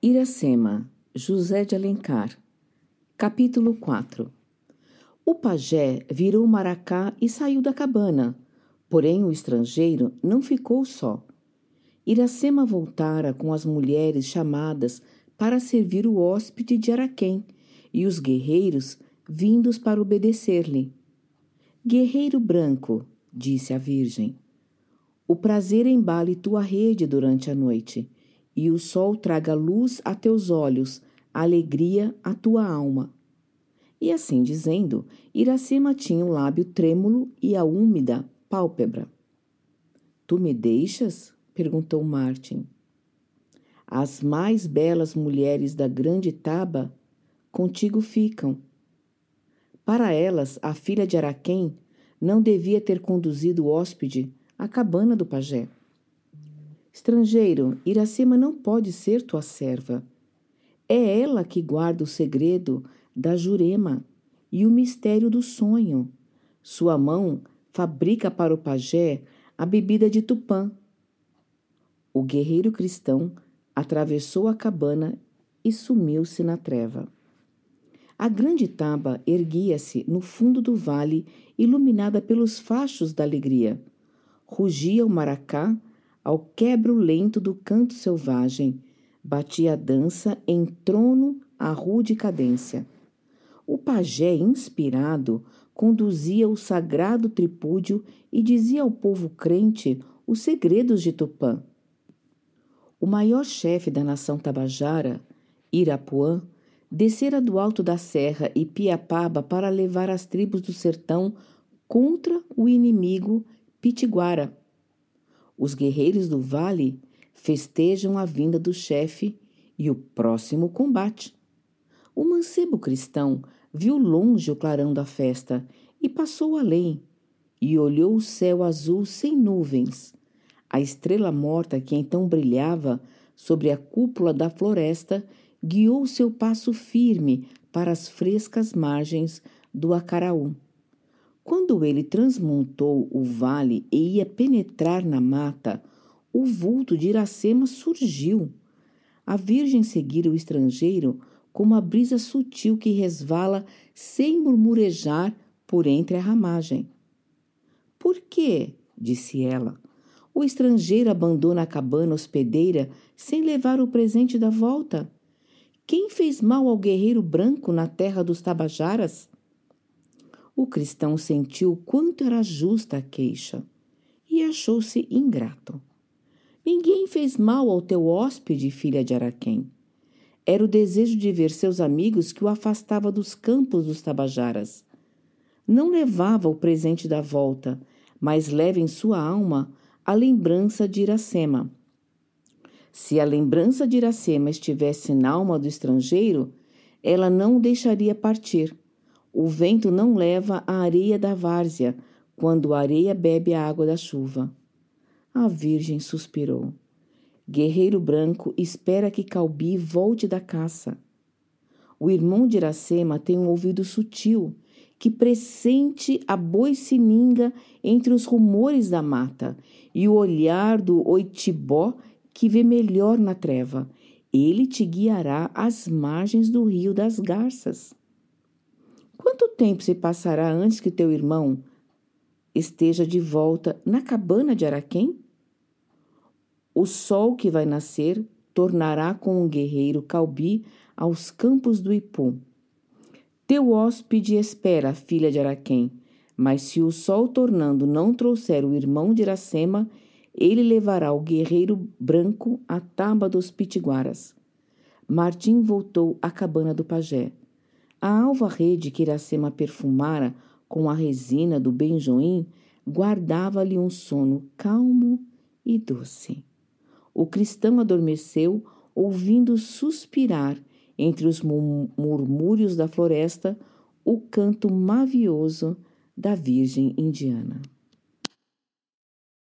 Iracema, José de Alencar. Capítulo 4 O pajé virou maracá e saiu da cabana, porém o estrangeiro não ficou só. Iracema voltara com as mulheres chamadas para servir o hóspede de Araquém e os guerreiros vindos para obedecer-lhe. Guerreiro branco, disse a Virgem, o prazer embale tua rede durante a noite e o sol traga luz a teus olhos, alegria à tua alma. E assim dizendo, Iracema tinha o lábio trêmulo e a úmida pálpebra. Tu me deixas? perguntou Martin. As mais belas mulheres da grande Taba contigo ficam. Para elas, a filha de Araquém não devia ter conduzido o hóspede à cabana do pajé. Estrangeiro, Iracema não pode ser tua serva. É ela que guarda o segredo da Jurema e o mistério do sonho. Sua mão fabrica para o pajé a bebida de Tupã. O guerreiro cristão atravessou a cabana e sumiu-se na treva. A grande taba erguia-se no fundo do vale, iluminada pelos fachos da alegria. Rugia o maracá ao quebro lento do canto selvagem, batia a dança em trono a rude cadência. O pajé, inspirado, conduzia o sagrado tripúdio e dizia ao povo crente os segredos de Tupã. O maior chefe da nação tabajara, Irapuã, descera do alto da serra e Piapaba para levar as tribos do sertão contra o inimigo Pitiguara, os guerreiros do vale festejam a vinda do chefe e o próximo combate. O mancebo cristão viu longe o clarão da festa e passou além, e olhou o céu azul sem nuvens. A estrela morta que então brilhava sobre a cúpula da floresta guiou seu passo firme para as frescas margens do Acaraú. Quando ele transmontou o vale e ia penetrar na mata, o vulto de Iracema surgiu. A Virgem seguira o estrangeiro como a brisa sutil que resvala sem murmurejar por entre a ramagem. Por quê? disse ela. O estrangeiro abandona a cabana hospedeira sem levar o presente da volta. Quem fez mal ao guerreiro branco na terra dos Tabajaras? O cristão sentiu quanto era justa a queixa e achou-se ingrato. Ninguém fez mal ao teu hóspede, filha de Araquém. Era o desejo de ver seus amigos que o afastava dos campos dos Tabajaras. Não levava o presente da volta, mas leva em sua alma a lembrança de Iracema. Se a lembrança de Iracema estivesse na alma do estrangeiro, ela não o deixaria partir o vento não leva a areia da várzea, quando a areia bebe a água da chuva. A Virgem suspirou. Guerreiro branco espera que Calbi volte da caça. O irmão de Iracema tem um ouvido sutil que pressente a boi-sininga entre os rumores da mata e o olhar do oitibó que vê melhor na treva. Ele te guiará às margens do rio das garças. Quanto tempo se passará antes que teu irmão esteja de volta na cabana de Araquém? O sol que vai nascer tornará com o guerreiro Calbi aos campos do Ipu. Teu hóspede espera, filha de Araquém, mas se o sol tornando não trouxer o irmão de Iracema, ele levará o guerreiro branco à taba dos pitiguaras. Martim voltou à cabana do pajé. A alva rede que Iracema perfumara com a resina do benjoim guardava-lhe um sono calmo e doce. O cristão adormeceu, ouvindo suspirar entre os murmúrios da floresta o canto mavioso da Virgem Indiana.